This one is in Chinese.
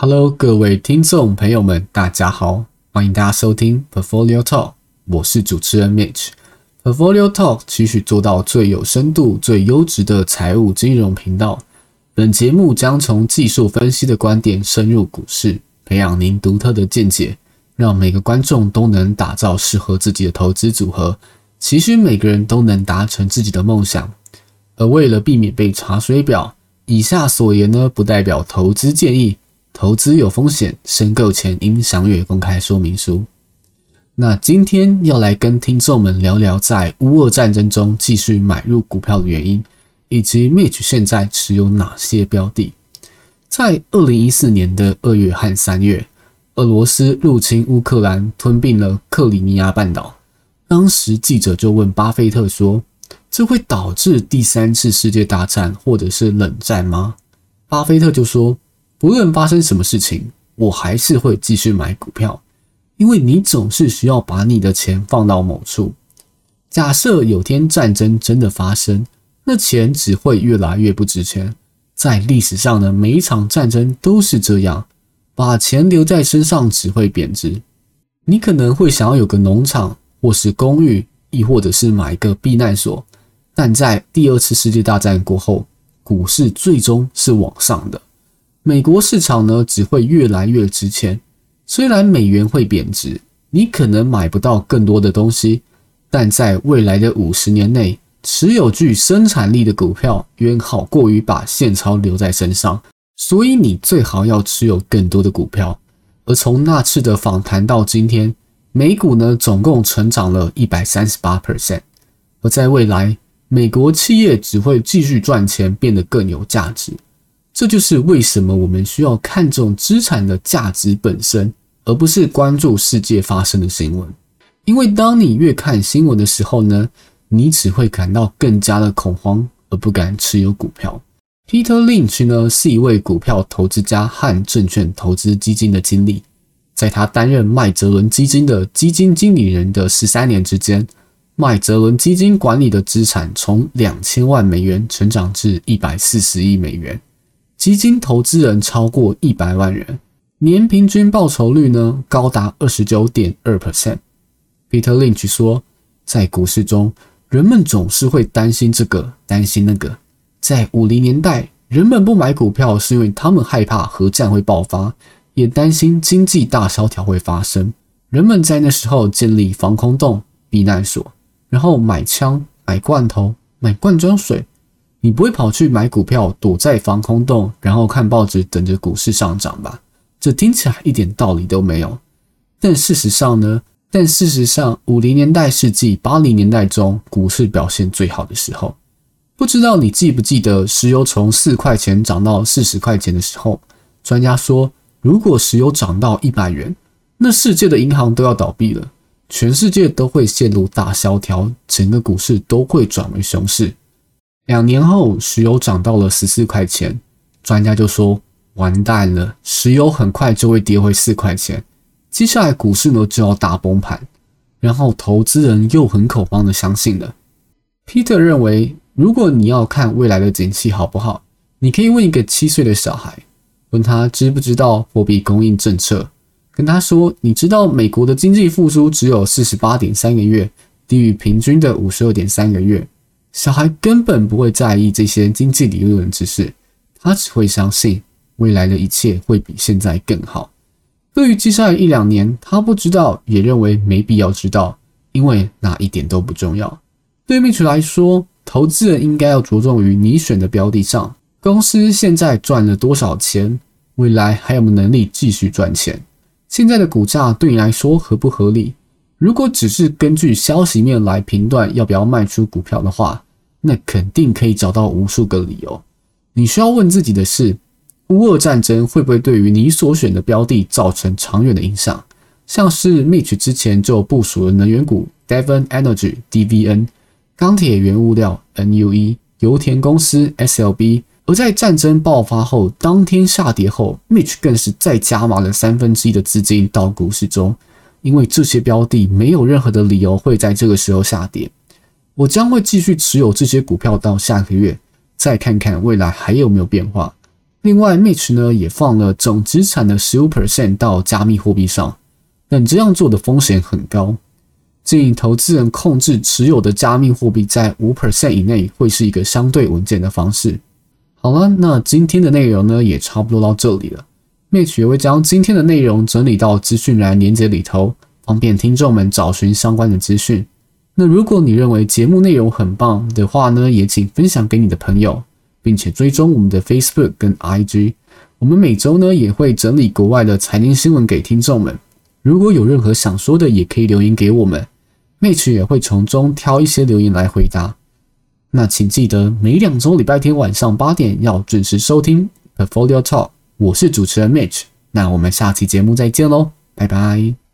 Hello，各位听众朋友们，大家好，欢迎大家收听 Portfolio Talk，我是主持人 Mitch。Portfolio Talk 期许做到最有深度、最优质的财务金融频道。本节目将从技术分析的观点深入股市，培养您独特的见解，让每个观众都能打造适合自己的投资组合。期许每个人都能达成自己的梦想。而为了避免被查水表，以下所言呢，不代表投资建议。投资有风险，申购前应详阅公开说明书。那今天要来跟听众们聊聊，在乌俄战争中继续买入股票的原因，以及 Mitch 现在持有哪些标的。在二零一四年的二月和三月，俄罗斯入侵乌克兰，吞并了克里米亚半岛。当时记者就问巴菲特说：“这会导致第三次世界大战或者是冷战吗？”巴菲特就说。不论发生什么事情，我还是会继续买股票，因为你总是需要把你的钱放到某处。假设有天战争真的发生，那钱只会越来越不值钱。在历史上的每一场战争都是这样，把钱留在身上只会贬值。你可能会想要有个农场，或是公寓，亦或者是买一个避难所。但在第二次世界大战过后，股市最终是往上的。美国市场呢只会越来越值钱，虽然美元会贬值，你可能买不到更多的东西，但在未来的五十年内，持有具生产力的股票远好过于把现钞留在身上，所以你最好要持有更多的股票。而从那次的访谈到今天，美股呢总共成长了一百三十八 percent，而在未来，美国企业只会继续赚钱，变得更有价值。这就是为什么我们需要看重资产的价值本身，而不是关注世界发生的新闻。因为当你越看新闻的时候呢，你只会感到更加的恐慌，而不敢持有股票。Peter Lynch 呢是一位股票投资家和证券投资基金的经理，在他担任麦哲伦基金的基金经理人的十三年之间，麦哲伦基金管理的资产从两千万美元成长至一百四十亿美元。基金投资人超过一百万人，年平均报酬率呢高达二十九点二 percent。Peter Lynch 说，在股市中，人们总是会担心这个，担心那个。在五零年代，人们不买股票是因为他们害怕核战会爆发，也担心经济大萧条会发生。人们在那时候建立防空洞、避难所，然后买枪、买罐头、买罐装水。你不会跑去买股票，躲在防空洞，然后看报纸等着股市上涨吧？这听起来一点道理都没有。但事实上呢？但事实上，五零年代世纪八零年代中股市表现最好的时候，不知道你记不记得石油从四块钱涨到四十块钱的时候？专家说，如果石油涨到一百元，那世界的银行都要倒闭了，全世界都会陷入大萧条，整个股市都会转为熊市。两年后，石油涨到了十四块钱，专家就说：“完蛋了，石油很快就会跌回四块钱，接下来股市呢就要大崩盘。”然后投资人又很恐慌的相信了。Peter 认为，如果你要看未来的景气好不好，你可以问一个七岁的小孩，问他知不知道货币供应政策，跟他说：“你知道美国的经济复苏只有四十八点三个月，低于平均的五十二点三个月。”小孩根本不会在意这些经济理论知识，他只会相信未来的一切会比现在更好。对于接下来一两年，他不知道，也认为没必要知道，因为那一点都不重要。对 Mitch 来说，投资人应该要着重于你选的标的上，公司现在赚了多少钱，未来还有没有能力继续赚钱，现在的股价对你来说合不合理？如果只是根据消息面来评断要不要卖出股票的话，那肯定可以找到无数个理由。你需要问自己的是：乌俄战争会不会对于你所选的标的造成长远的影响？像是 Mitch 之前就部署了能源股 Devon Energy (DVN)、钢铁原物料 NUE、油田公司 SLB。而在战争爆发后当天下跌后，Mitch 更是再加码了三分之一的资金到股市中，因为这些标的没有任何的理由会在这个时候下跌。我将会继续持有这些股票到下个月，再看看未来还有没有变化。另外，Mitch 呢也放了总资产的十五 percent 到加密货币上，但这样做的风险很高。建议投资人控制持有的加密货币在五 percent 以内，会是一个相对稳健的方式。好了，那今天的内容呢也差不多到这里了。Mitch 也会将今天的内容整理到资讯栏连接里头，方便听众们找寻相关的资讯。那如果你认为节目内容很棒的话呢，也请分享给你的朋友，并且追踪我们的 Facebook 跟 IG。我们每周呢也会整理国外的财经新闻给听众们。如果有任何想说的，也可以留言给我们，Mitch 也会从中挑一些留言来回答。那请记得每两周礼拜天晚上八点要准时收听 Portfolio Talk。我是主持人 Mitch，那我们下期节目再见喽，拜拜。